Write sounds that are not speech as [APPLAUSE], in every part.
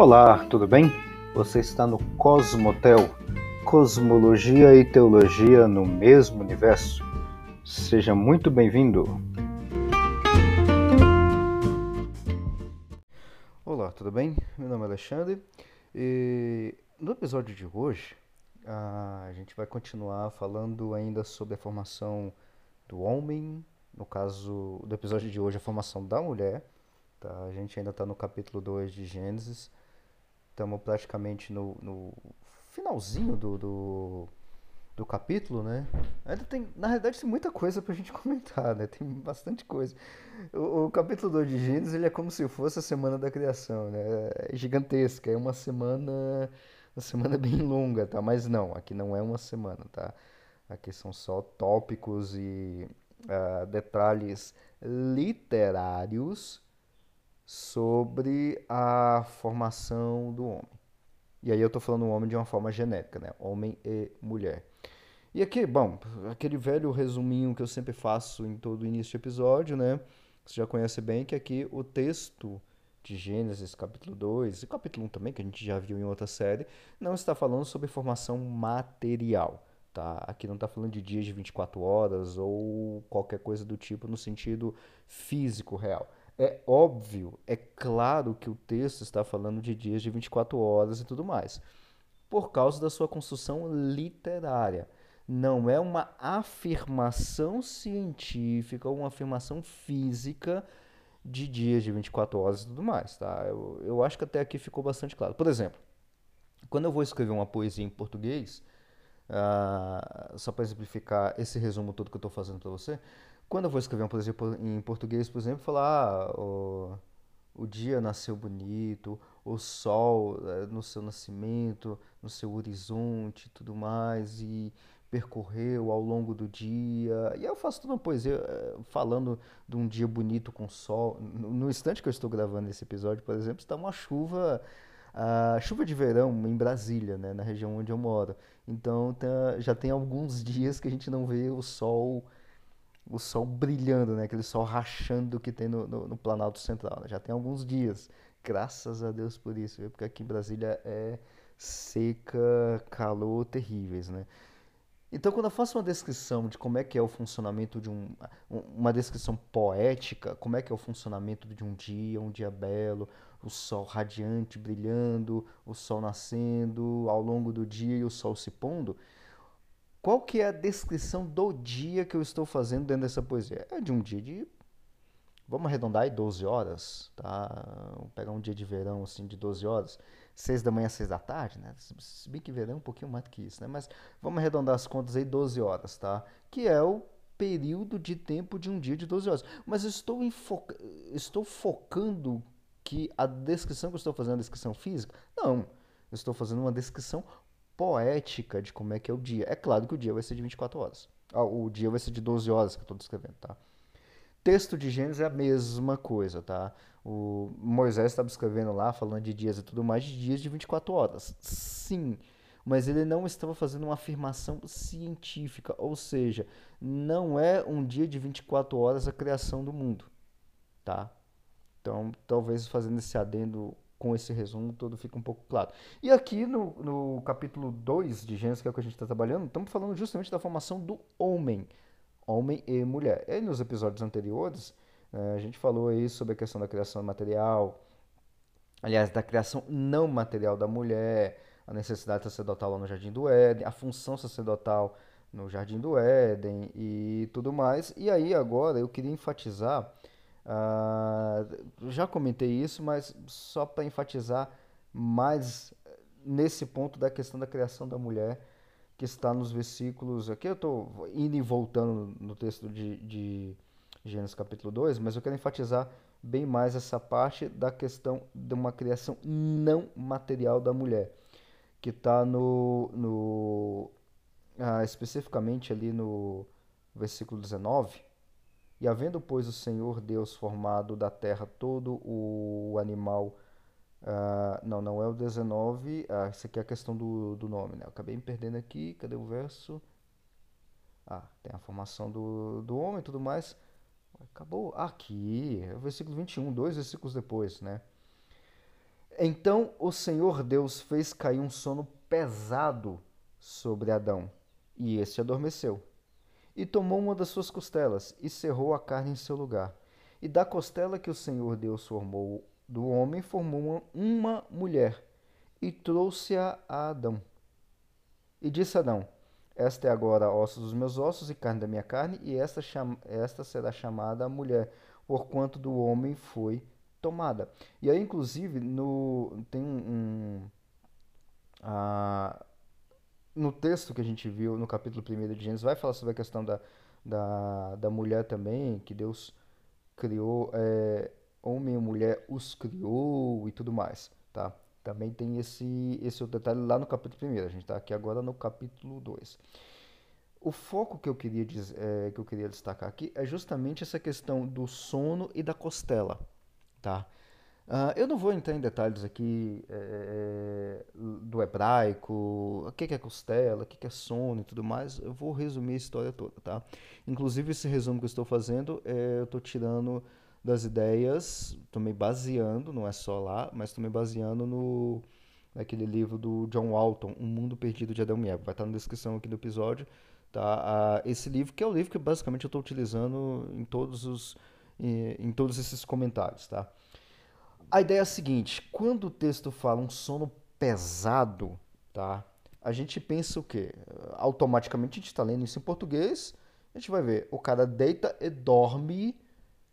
Olá, tudo bem? Você está no Cosmotel, Cosmologia e Teologia no mesmo universo. Seja muito bem-vindo. Olá, tudo bem? Meu nome é Alexandre e no episódio de hoje a gente vai continuar falando ainda sobre a formação do homem, no caso do episódio de hoje, a formação da mulher. Tá? A gente ainda está no capítulo 2 de Gênesis estamos praticamente no, no finalzinho do, do, do, capítulo, né? Ainda tem, na realidade, tem muita coisa pra gente [LAUGHS] comentar, né? Tem bastante coisa. O, o capítulo 2 de Gênesis, ele é como se fosse a semana da criação, né? É gigantesca, é uma semana, uma semana [LAUGHS] bem longa, tá? Mas não, aqui não é uma semana, tá? Aqui são só tópicos e uh, detalhes literários sobre a formação do homem. E aí eu estou falando homem de uma forma genérica, né? Homem e mulher. E aqui, bom, aquele velho resuminho que eu sempre faço em todo início de episódio, né? Você já conhece bem que aqui o texto de Gênesis, capítulo 2, e capítulo 1 também, que a gente já viu em outra série, não está falando sobre formação material. Tá? Aqui não está falando de dias de 24 horas ou qualquer coisa do tipo no sentido físico real. É óbvio, é claro que o texto está falando de dias de 24 horas e tudo mais, por causa da sua construção literária. Não é uma afirmação científica uma afirmação física de dias de 24 horas e tudo mais, tá? Eu, eu acho que até aqui ficou bastante claro. Por exemplo, quando eu vou escrever uma poesia em português, uh, só para exemplificar esse resumo todo que eu estou fazendo para você, quando eu vou escrever uma poesia em português, por exemplo, falar ah, o, o dia nasceu bonito, o sol eh, no seu nascimento, no seu horizonte tudo mais, e percorreu ao longo do dia. E eu faço toda uma poesia eh, falando de um dia bonito com sol. No instante que eu estou gravando esse episódio, por exemplo, está uma chuva, a chuva de verão em Brasília, né, na região onde eu moro. Então tá, já tem alguns [LAUGHS] dias que a gente não vê o sol o sol brilhando, né? Aquele sol rachando que tem no, no, no Planalto Central. Né? Já tem alguns dias. Graças a Deus por isso, viu? porque aqui em Brasília é seca, calor terríveis, né? Então, quando eu faço uma descrição de como é que é o funcionamento de um, uma descrição poética, como é que é o funcionamento de um dia, um dia belo, o sol radiante brilhando, o sol nascendo ao longo do dia e o sol se pondo, qual que é a descrição do dia que eu estou fazendo dentro dessa poesia? É de um dia de, vamos arredondar aí, 12 horas, tá? Vamos pegar um dia de verão, assim, de 12 horas. 6 da manhã, 6 da tarde, né? Se bem que verão é um pouquinho mais do que isso, né? Mas vamos arredondar as contas aí, 12 horas, tá? Que é o período de tempo de um dia de 12 horas. Mas estou, estou focando que a descrição que eu estou fazendo é a descrição física? Não. Eu estou fazendo uma descrição poética de como é que é o dia. É claro que o dia vai ser de 24 horas. Ah, o dia vai ser de 12 horas que eu estou descrevendo, tá? Texto de Gênesis é a mesma coisa, tá? O Moisés estava escrevendo lá, falando de dias e tudo mais, de dias de 24 horas. Sim, mas ele não estava fazendo uma afirmação científica, ou seja, não é um dia de 24 horas a criação do mundo, tá? Então, talvez fazendo esse adendo com esse resumo todo fica um pouco claro. E aqui no, no capítulo 2 de Gênesis, que é o que a gente está trabalhando, estamos falando justamente da formação do homem, homem e mulher. E nos episódios anteriores, eh, a gente falou aí sobre a questão da criação material, aliás, da criação não material da mulher, a necessidade sacerdotal lá no Jardim do Éden, a função sacerdotal no Jardim do Éden e tudo mais. E aí agora eu queria enfatizar Uh, já comentei isso, mas só para enfatizar mais nesse ponto da questão da criação da mulher, que está nos versículos. Aqui eu estou indo e voltando no texto de, de Gênesis capítulo 2, mas eu quero enfatizar bem mais essa parte da questão de uma criação não material da mulher, que está no, no ah, especificamente ali no versículo 19 e havendo, pois, o Senhor Deus formado da terra todo o animal. Uh, não, não é o 19. Ah, isso aqui é a questão do, do nome, né? Eu acabei me perdendo aqui. Cadê o verso? Ah, tem a formação do, do homem e tudo mais. Acabou. Aqui, é o versículo 21, dois versículos depois, né? Então o Senhor Deus fez cair um sono pesado sobre Adão, e este adormeceu. E tomou uma das suas costelas e cerrou a carne em seu lugar. E da costela que o Senhor Deus formou do homem, formou uma, mulher e trouxe-a a Adão. E disse Adão: Esta é agora ossos dos meus ossos e carne da minha carne, e esta, esta será chamada a mulher, porquanto do homem foi tomada. E aí, inclusive, no, tem um. um no texto que a gente viu no capítulo 1 de Gênesis, vai falar sobre a questão da, da, da mulher também, que Deus criou, é, homem e mulher os criou e tudo mais, tá? Também tem esse, esse outro detalhe lá no capítulo 1, a gente está aqui agora no capítulo 2. O foco que eu, queria é, que eu queria destacar aqui é justamente essa questão do sono e da costela, tá? Uh, eu não vou entrar em detalhes aqui é, do hebraico, o que é costela, o que é sono e tudo mais. Eu vou resumir a história toda, tá? Inclusive, esse resumo que eu estou fazendo, é, eu estou tirando das ideias, estou me baseando, não é só lá, mas estou me baseando no naquele livro do John Walton, Um Mundo Perdido de Adão e Eva. Vai estar na descrição aqui do episódio, tá? Uh, esse livro, que é o livro que basicamente eu estou utilizando em todos os em, em todos esses comentários, tá? A ideia é a seguinte: quando o texto fala um sono pesado, tá? A gente pensa o quê? Automaticamente a gente está lendo isso em português, a gente vai ver, o cara deita e dorme,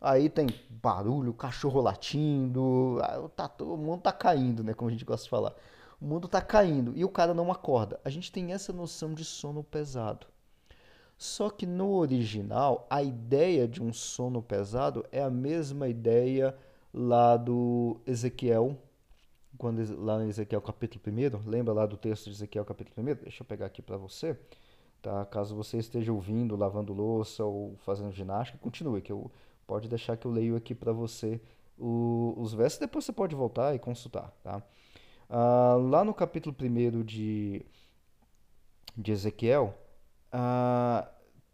aí tem barulho, cachorro latindo, tá, o mundo tá caindo, né? Como a gente gosta de falar. O mundo tá caindo e o cara não acorda. A gente tem essa noção de sono pesado. Só que no original, a ideia de um sono pesado é a mesma ideia lá do Ezequiel, quando lá em Ezequiel capítulo 1, lembra lá do texto de Ezequiel capítulo 1? Deixa eu pegar aqui para você, tá? Caso você esteja ouvindo, lavando louça ou fazendo ginástica, continue, que eu pode deixar que eu leio aqui para você o, os versos, depois você pode voltar e consultar, tá? Ah, lá no capítulo 1 de, de Ezequiel, ah,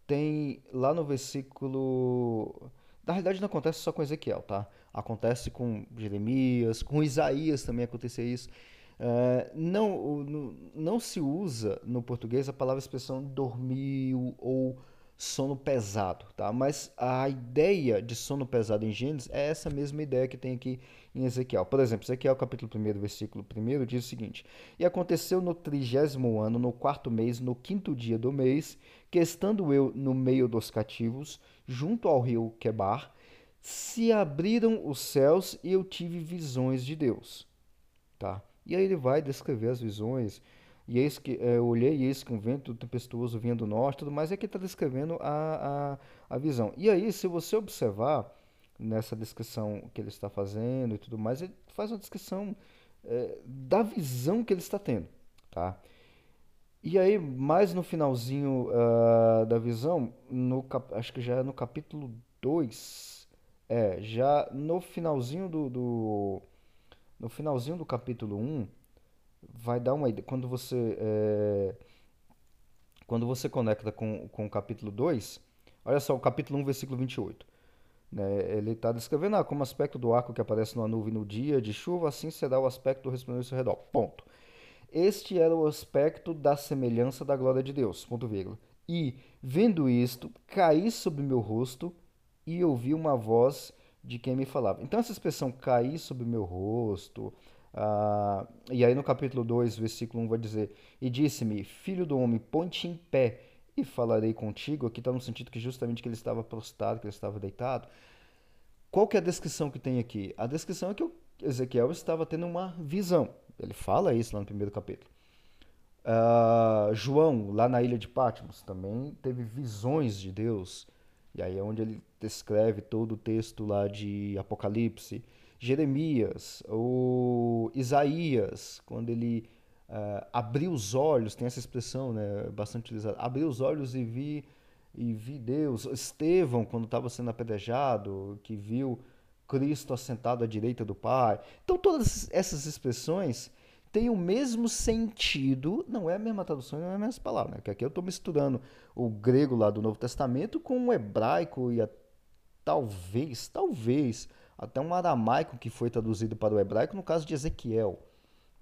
tem lá no versículo... Na realidade não acontece só com Ezequiel, tá? Acontece com Jeremias, com Isaías também acontecia isso. Uh, não, não, não se usa no português a palavra expressão dormiu ou sono pesado, tá? Mas a ideia de sono pesado em Gênesis é essa mesma ideia que tem aqui em Ezequiel. Por exemplo, Ezequiel capítulo 1, versículo 1 diz o seguinte: E aconteceu no trigésimo ano, no quarto mês, no quinto dia do mês, que estando eu no meio dos cativos, junto ao rio Quebar, se abriram os céus e eu tive visões de Deus. Tá? E aí ele vai descrever as visões. E eis que é, eu olhei e eis que um vento tempestuoso vinha do norte, tudo mais, é que está descrevendo a, a, a visão. E aí, se você observar nessa descrição que ele está fazendo e tudo mais, ele faz uma descrição é, da visão que ele está tendo. Tá? E aí, mais no finalzinho uh, da visão, no, acho que já é no capítulo 2, é, já no finalzinho do, do no finalzinho do capítulo 1 vai dar uma ideia quando você é, quando você conecta com, com o capítulo 2, olha só, o capítulo 1, versículo 28. Né, ele está descrevendo ah, como aspecto do arco que aparece numa nuvem no dia de chuva, assim será o aspecto do resplandor ao redor. Ponto. Este era o aspecto da semelhança da glória de Deus. Ponto vírgula. E, vendo isto, caí sobre meu rosto e ouvi uma voz de quem me falava. Então, essa expressão cair sobre o meu rosto. Uh, e aí, no capítulo 2, versículo 1, vai dizer: E disse-me, filho do homem, põe-te em pé e falarei contigo. Aqui está no sentido que justamente que ele estava prostrado, que ele estava deitado. Qual que é a descrição que tem aqui? A descrição é que Ezequiel estava tendo uma visão. Ele fala isso lá no primeiro capítulo. Uh, João, lá na ilha de Patmos, também teve visões de Deus. E aí é onde ele descreve todo o texto lá de Apocalipse. Jeremias, ou Isaías, quando ele uh, abriu os olhos, tem essa expressão né, bastante utilizada, abriu os olhos e vi, e vi Deus. Estevão, quando estava sendo apedrejado, que viu Cristo assentado à direita do Pai. Então todas essas expressões tem o mesmo sentido, não é a mesma tradução, não é a mesma palavra, né? Porque aqui eu estou misturando o grego lá do Novo Testamento com o hebraico e a, talvez, talvez até um aramaico que foi traduzido para o hebraico no caso de Ezequiel,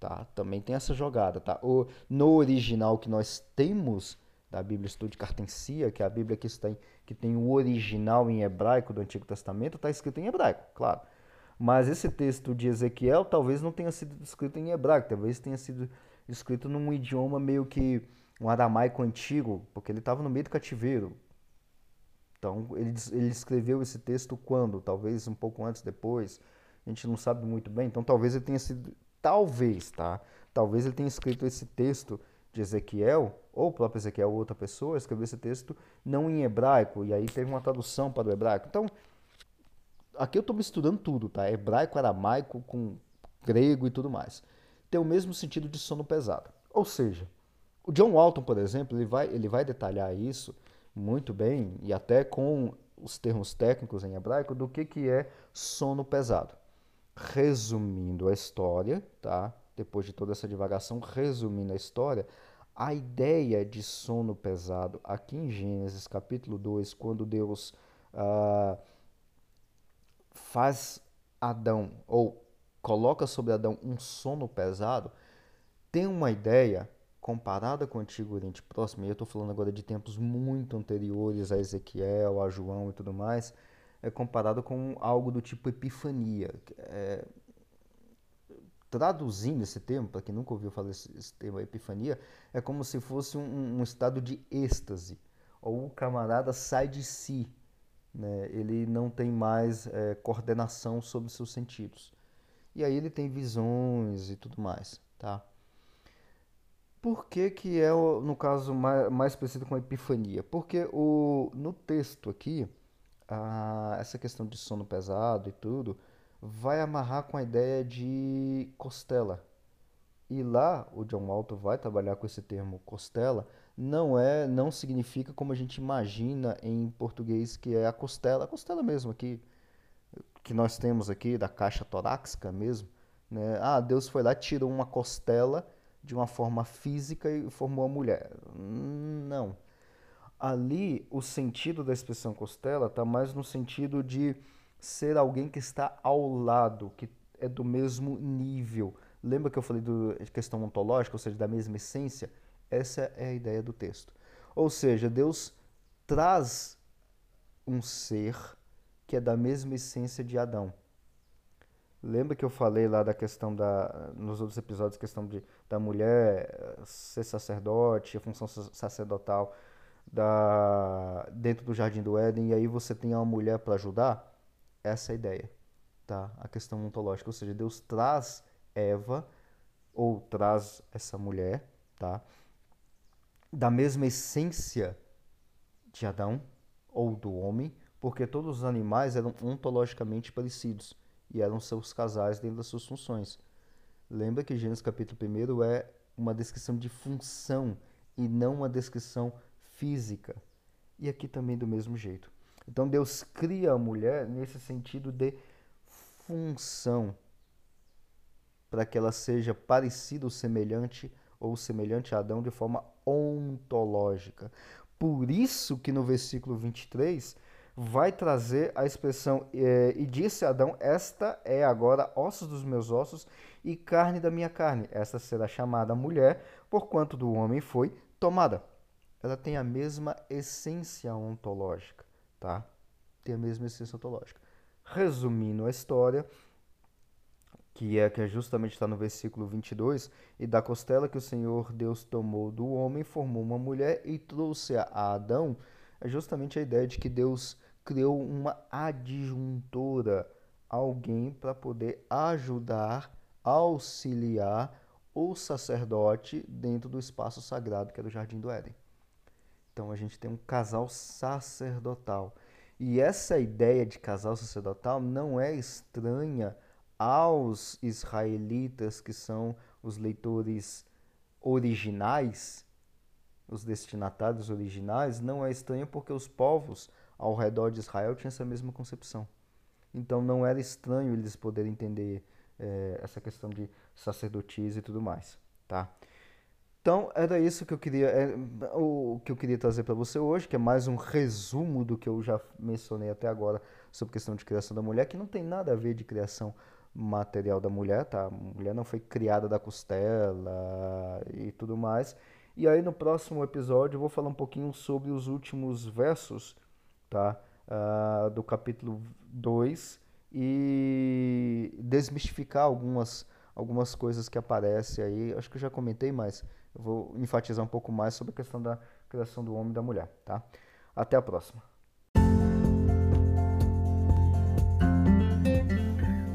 tá? Também tem essa jogada, tá? O, no original que nós temos da Bíblia Estudo de Cartencia, que é a Bíblia que, está em, que tem o original em hebraico do Antigo Testamento, está escrito em hebraico, claro. Mas esse texto de Ezequiel talvez não tenha sido escrito em hebraico, talvez tenha sido escrito num idioma meio que um aramaico antigo, porque ele estava no meio do cativeiro. Então, ele, ele escreveu esse texto quando? Talvez um pouco antes, depois. A gente não sabe muito bem. Então, talvez ele tenha sido. Talvez, tá? Talvez ele tenha escrito esse texto de Ezequiel, ou o próprio Ezequiel ou outra pessoa, escreveu esse texto não em hebraico, e aí teve uma tradução para o hebraico. Então, aqui eu estou misturando tudo, tá? Hebraico, aramaico, com grego e tudo mais. Tem o mesmo sentido de sono pesado. Ou seja, o John Walton, por exemplo, ele vai, ele vai detalhar isso muito bem, e até com os termos técnicos em hebraico, do que, que é sono pesado. Resumindo a história, tá? depois de toda essa divagação, resumindo a história, a ideia de sono pesado aqui em Gênesis capítulo 2, quando Deus ah, faz Adão, ou coloca sobre Adão um sono pesado, tem uma ideia comparada com o Antigo Oriente Próximo, e eu estou falando agora de tempos muito anteriores a Ezequiel, a João e tudo mais, é comparado com algo do tipo epifania. É, traduzindo esse termo, para quem nunca ouviu falar esse, esse termo, epifania, é como se fosse um, um, estado de êxtase, ou o camarada sai de si, né? ele não tem mais é, coordenação sobre seus sentidos. E aí ele tem visões e tudo mais, tá? Por que, que é, no caso, mais, mais parecido com a epifania? Porque o, no texto aqui, a, essa questão de sono pesado e tudo, vai amarrar com a ideia de costela. E lá o John Walton vai trabalhar com esse termo costela, não é, não significa como a gente imagina em português que é a costela, a costela mesmo aqui que nós temos aqui da caixa torácica mesmo, né? Ah, Deus foi lá tirou uma costela de uma forma física e formou a mulher. Não. Ali o sentido da expressão costela está mais no sentido de ser alguém que está ao lado, que é do mesmo nível. Lembra que eu falei de questão ontológica, ou seja, da mesma essência? Essa é a ideia do texto. Ou seja, Deus traz um ser que é da mesma essência de Adão. Lembra que eu falei lá da questão da nos outros episódios, questão de da mulher eh, ser sacerdote, a função sacerdotal da dentro do jardim do Éden, e aí você tem uma mulher para ajudar? essa é a ideia, tá? A questão ontológica, ou seja, Deus traz Eva ou traz essa mulher, tá? Da mesma essência de Adão ou do homem, porque todos os animais eram ontologicamente parecidos e eram seus casais dentro das suas funções. Lembra que Gênesis capítulo 1 é uma descrição de função e não uma descrição física. E aqui também do mesmo jeito. Então Deus cria a mulher nesse sentido de função, para que ela seja parecida ou semelhante ou semelhante a Adão de forma ontológica. Por isso que no versículo 23 vai trazer a expressão é, e disse Adão: Esta é agora ossos dos meus ossos e carne da minha carne. Esta será chamada mulher, porquanto do homem foi tomada. Ela tem a mesma essência ontológica tá? Tem a mesma essência ontológica. Resumindo a história, que é que justamente está no versículo 22, e da costela que o Senhor Deus tomou do homem, formou uma mulher e trouxe a Adão, é justamente a ideia de que Deus criou uma adjuntora, alguém para poder ajudar, auxiliar o sacerdote dentro do espaço sagrado que é do Jardim do Éden. Então a gente tem um casal sacerdotal. E essa ideia de casal sacerdotal não é estranha aos israelitas, que são os leitores originais, os destinatários originais, não é estranha porque os povos ao redor de Israel tinham essa mesma concepção. Então não era estranho eles poderem entender é, essa questão de sacerdotisa e tudo mais, tá? Então, era isso que eu queria, é, o que eu queria trazer para você hoje, que é mais um resumo do que eu já mencionei até agora sobre questão de criação da mulher, que não tem nada a ver de criação material da mulher, tá? A mulher não foi criada da costela e tudo mais. E aí no próximo episódio eu vou falar um pouquinho sobre os últimos versos, tá? Uh, do capítulo 2 e desmistificar algumas, algumas coisas que aparecem aí. Acho que eu já comentei, mas eu vou enfatizar um pouco mais sobre a questão da criação do homem e da mulher, tá? Até a próxima.